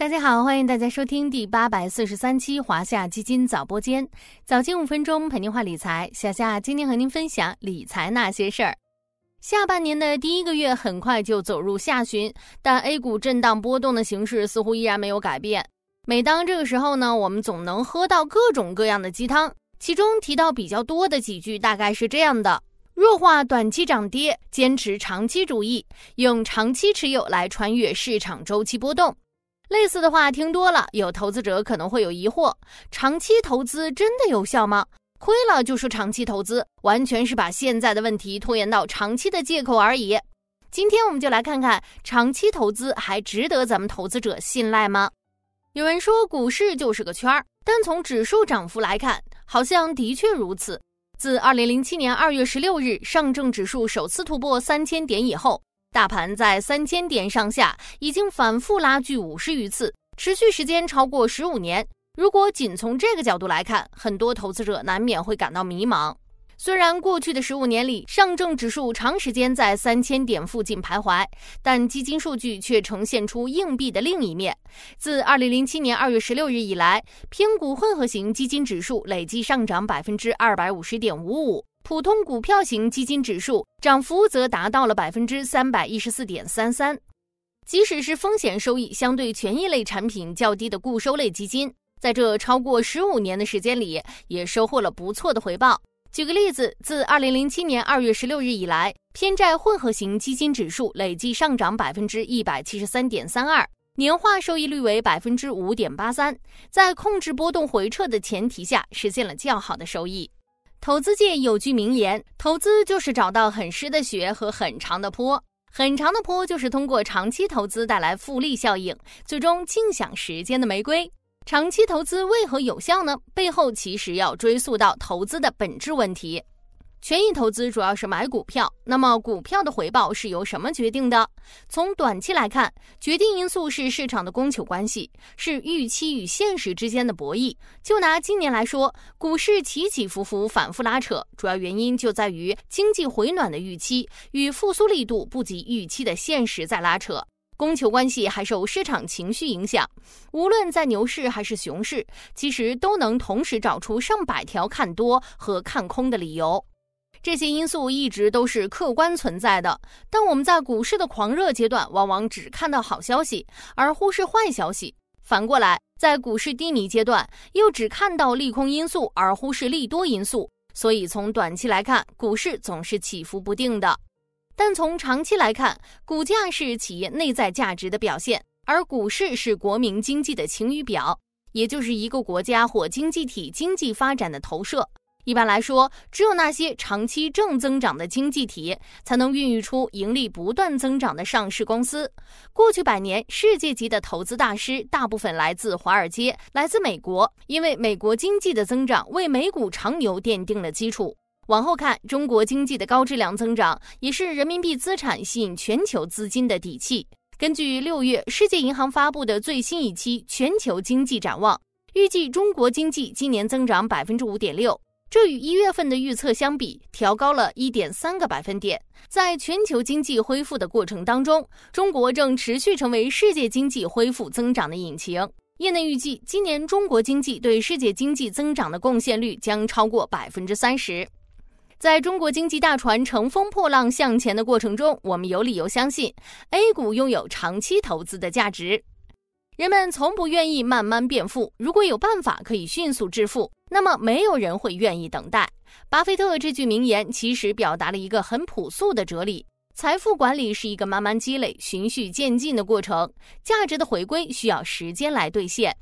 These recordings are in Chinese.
大家好，欢迎大家收听第八百四十三期华夏基金早播间，早间五分钟陪您话理财。小夏今天和您分享理财那些事儿。下半年的第一个月很快就走入下旬，但 A 股震荡波动的形势似乎依然没有改变。每当这个时候呢，我们总能喝到各种各样的鸡汤，其中提到比较多的几句大概是这样的：弱化短期涨跌，坚持长期主义，用长期持有来穿越市场周期波动。类似的话听多了，有投资者可能会有疑惑：长期投资真的有效吗？亏了就说长期投资，完全是把现在的问题拖延到长期的借口而已。今天我们就来看看，长期投资还值得咱们投资者信赖吗？有人说股市就是个圈儿，但从指数涨幅来看，好像的确如此。自二零零七年二月十六日上证指数首次突破三千点以后。大盘在三千点上下已经反复拉锯五十余次，持续时间超过十五年。如果仅从这个角度来看，很多投资者难免会感到迷茫。虽然过去的十五年里，上证指数长时间在三千点附近徘徊，但基金数据却呈现出硬币的另一面。自二零零七年二月十六日以来，偏股混合型基金指数累计上涨百分之二百五十点五五。普通股票型基金指数涨幅则达到了百分之三百一十四点三三，即使是风险收益相对权益类产品较低的固收类基金，在这超过十五年的时间里，也收获了不错的回报。举个例子，自二零零七年二月十六日以来，偏债混合型基金指数累计上涨百分之一百七十三点三二，年化收益率为百分之五点八三，在控制波动回撤的前提下，实现了较好的收益。投资界有句名言：投资就是找到很湿的雪和很长的坡，很长的坡就是通过长期投资带来复利效应，最终尽享时间的玫瑰。长期投资为何有效呢？背后其实要追溯到投资的本质问题。权益投资主要是买股票，那么股票的回报是由什么决定的？从短期来看，决定因素是市场的供求关系，是预期与现实之间的博弈。就拿今年来说，股市起起伏伏、反复拉扯，主要原因就在于经济回暖的预期与复苏力度不及预期的现实在拉扯。供求关系还受市场情绪影响，无论在牛市还是熊市，其实都能同时找出上百条看多和看空的理由。这些因素一直都是客观存在的，但我们在股市的狂热阶段，往往只看到好消息，而忽视坏消息；反过来，在股市低迷阶段，又只看到利空因素，而忽视利多因素。所以，从短期来看，股市总是起伏不定的；但从长期来看，股价是企业内在价值的表现，而股市是国民经济的晴雨表，也就是一个国家或经济体经济发展的投射。一般来说，只有那些长期正增长的经济体，才能孕育出盈利不断增长的上市公司。过去百年，世界级的投资大师大部分来自华尔街，来自美国，因为美国经济的增长为美股长牛奠定了基础。往后看，中国经济的高质量增长，也是人民币资产吸引全球资金的底气。根据六月世界银行发布的最新一期全球经济展望，预计中国经济今年增长百分之五点六。这与一月份的预测相比，调高了一点三个百分点。在全球经济恢复的过程当中，中国正持续成为世界经济恢复增长的引擎。业内预计，今年中国经济对世界经济增长的贡献率将超过百分之三十。在中国经济大船乘风破浪向前的过程中，我们有理由相信 A 股拥有长期投资的价值。人们从不愿意慢慢变富，如果有办法可以迅速致富。那么没有人会愿意等待。巴菲特这句名言其实表达了一个很朴素的哲理：财富管理是一个慢慢积累、循序渐进的过程，价值的回归需要时间来兑现。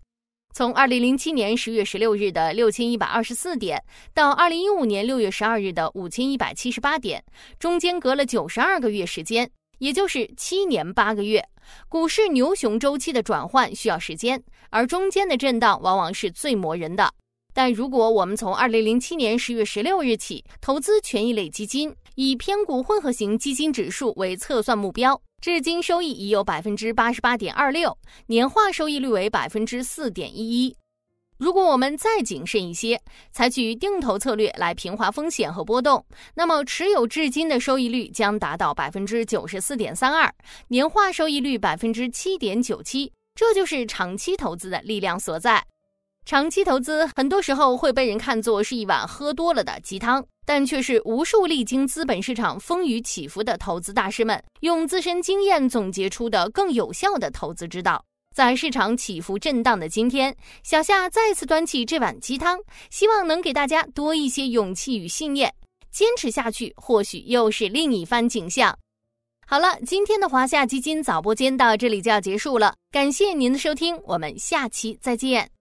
从二零零七年十月十六日的六千一百二十四点，到二零一五年六月十二日的五千一百七十八点，中间隔了九十二个月时间，也就是七年八个月。股市牛熊周期的转换需要时间，而中间的震荡往往是最磨人的。但如果我们从二零零七年十月十六日起投资权益类基金，以偏股混合型基金指数为测算目标，至今收益已有百分之八十八点二六，年化收益率为百分之四点一一。如果我们再谨慎一些，采取定投策略来平滑风险和波动，那么持有至今的收益率将达到百分之九十四点三二，年化收益率百分之七点九七。这就是长期投资的力量所在。长期投资很多时候会被人看作是一碗喝多了的鸡汤，但却是无数历经资本市场风雨起伏的投资大师们用自身经验总结出的更有效的投资之道。在市场起伏震荡的今天，小夏再次端起这碗鸡汤，希望能给大家多一些勇气与信念，坚持下去，或许又是另一番景象。好了，今天的华夏基金早播间到这里就要结束了，感谢您的收听，我们下期再见。